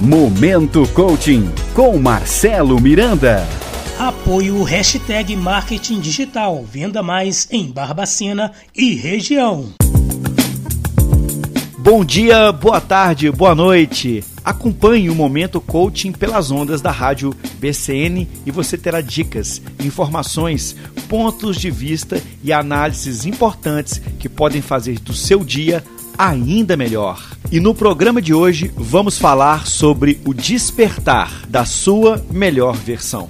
Momento Coaching com Marcelo Miranda. Apoio Hashtag Marketing Digital. Venda mais em Barbacena e região. Bom dia, boa tarde, boa noite. Acompanhe o Momento Coaching pelas ondas da rádio BCN e você terá dicas, informações, pontos de vista e análises importantes que podem fazer do seu dia ainda melhor. E no programa de hoje vamos falar sobre o despertar da sua melhor versão.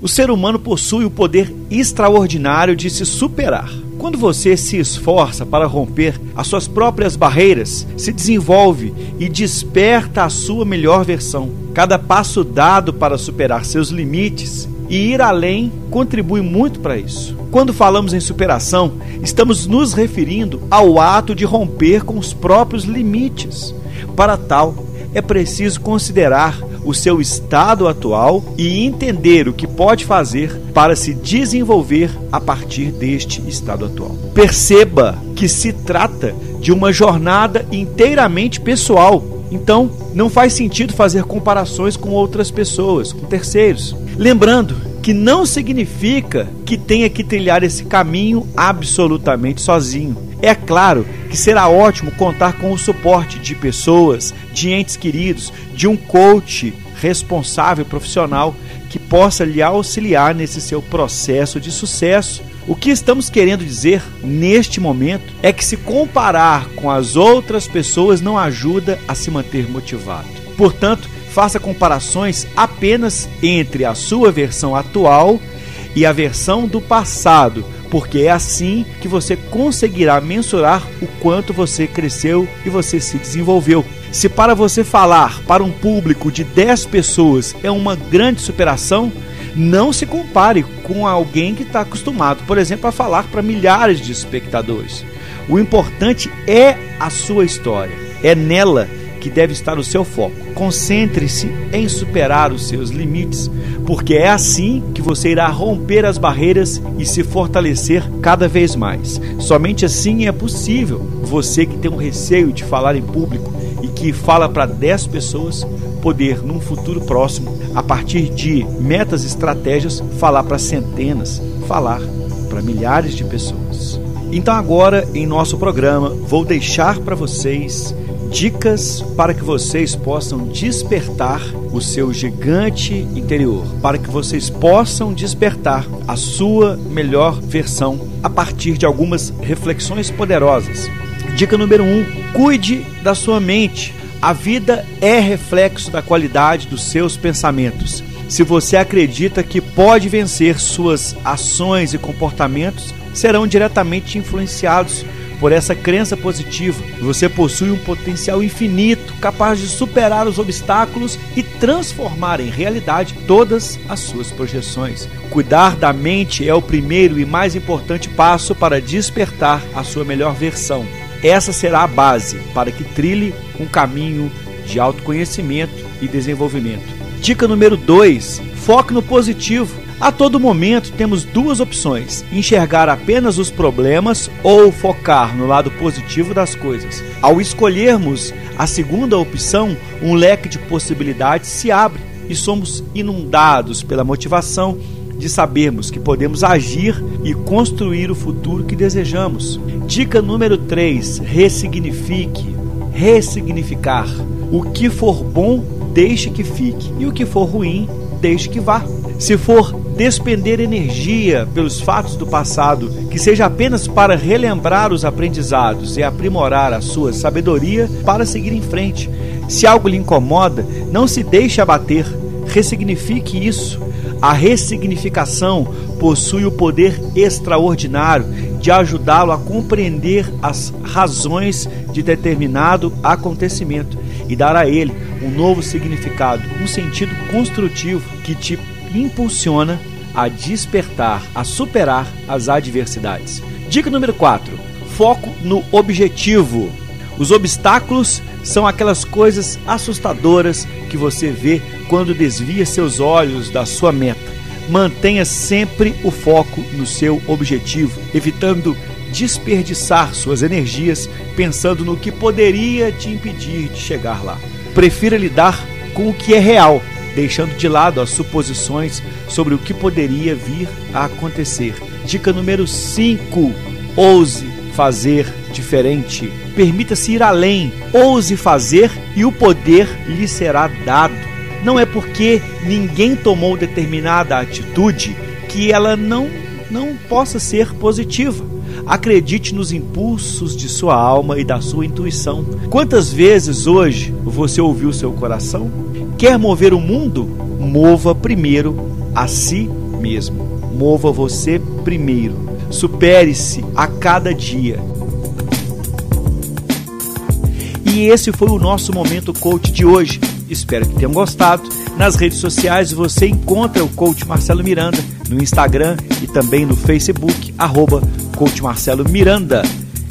O ser humano possui o poder extraordinário de se superar. Quando você se esforça para romper as suas próprias barreiras, se desenvolve e desperta a sua melhor versão. Cada passo dado para superar seus limites e ir além contribui muito para isso. Quando falamos em superação, estamos nos referindo ao ato de romper com os próprios limites. Para tal, é preciso considerar o seu estado atual e entender o que pode fazer para se desenvolver a partir deste estado atual. Perceba que se trata de uma jornada inteiramente pessoal. Então, não faz sentido fazer comparações com outras pessoas, com terceiros. Lembrando que não significa que tenha que trilhar esse caminho absolutamente sozinho. É claro que será ótimo contar com o suporte de pessoas, de entes queridos, de um coach responsável profissional que possa lhe auxiliar nesse seu processo de sucesso. O que estamos querendo dizer neste momento é que se comparar com as outras pessoas não ajuda a se manter motivado. Portanto, faça comparações apenas entre a sua versão atual e a versão do passado, porque é assim que você conseguirá mensurar o quanto você cresceu e você se desenvolveu. Se para você falar para um público de 10 pessoas é uma grande superação, não se compare com alguém que está acostumado, por exemplo, a falar para milhares de espectadores. O importante é a sua história, é nela que deve estar o seu foco. Concentre-se em superar os seus limites, porque é assim que você irá romper as barreiras e se fortalecer cada vez mais. Somente assim é possível você que tem um receio de falar em público e que fala para 10 pessoas poder, num futuro próximo, a partir de metas e estratégias, falar para centenas, falar para milhares de pessoas. Então, agora em nosso programa, vou deixar para vocês dicas para que vocês possam despertar o seu gigante interior, para que vocês possam despertar a sua melhor versão a partir de algumas reflexões poderosas. Dica número 1: um, cuide da sua mente. A vida é reflexo da qualidade dos seus pensamentos. Se você acredita que pode vencer, suas ações e comportamentos serão diretamente influenciados por essa crença positiva, você possui um potencial infinito capaz de superar os obstáculos e transformar em realidade todas as suas projeções. Cuidar da mente é o primeiro e mais importante passo para despertar a sua melhor versão. Essa será a base para que trilhe um caminho de autoconhecimento e desenvolvimento. Dica número 2: foque no positivo. A todo momento temos duas opções: enxergar apenas os problemas ou focar no lado positivo das coisas. Ao escolhermos a segunda opção, um leque de possibilidades se abre e somos inundados pela motivação de sabermos que podemos agir e construir o futuro que desejamos. Dica número 3: ressignifique. Ressignificar. O que for bom, deixe que fique, e o que for ruim, deixe que vá. Se for despender energia pelos fatos do passado, que seja apenas para relembrar os aprendizados e aprimorar a sua sabedoria para seguir em frente. Se algo lhe incomoda, não se deixe abater, ressignifique isso. A ressignificação possui o poder extraordinário de ajudá-lo a compreender as razões de determinado acontecimento e dar a ele um novo significado, um sentido construtivo que te impulsiona a despertar, a superar as adversidades. Dica número 4: foco no objetivo. Os obstáculos são aquelas coisas assustadoras que você vê quando desvia seus olhos da sua meta. Mantenha sempre o foco no seu objetivo, evitando desperdiçar suas energias pensando no que poderia te impedir de chegar lá. Prefira lidar com o que é real, deixando de lado as suposições sobre o que poderia vir a acontecer. Dica número 5: ouse fazer diferente. Permita-se ir além, ouse fazer e o poder lhe será dado. Não é porque ninguém tomou determinada atitude que ela não não possa ser positiva. Acredite nos impulsos de sua alma e da sua intuição. Quantas vezes hoje você ouviu seu coração? Quer mover o mundo? Mova primeiro a si mesmo. Mova você primeiro. Supere-se a cada dia. E esse foi o nosso momento coach de hoje. Espero que tenham gostado. Nas redes sociais você encontra o coach Marcelo Miranda no Instagram e também no Facebook, arroba coach Marcelo Miranda.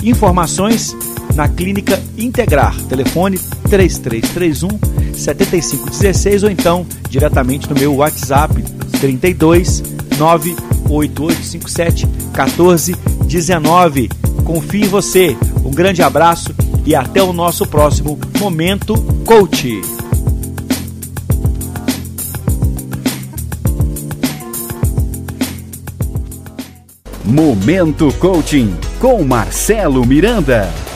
Informações na Clínica Integrar. Telefone 3331 7516 ou então diretamente no meu WhatsApp 32 98857 1419. Confie em você. Um grande abraço e até o nosso próximo Momento Coach. Momento Coaching com Marcelo Miranda.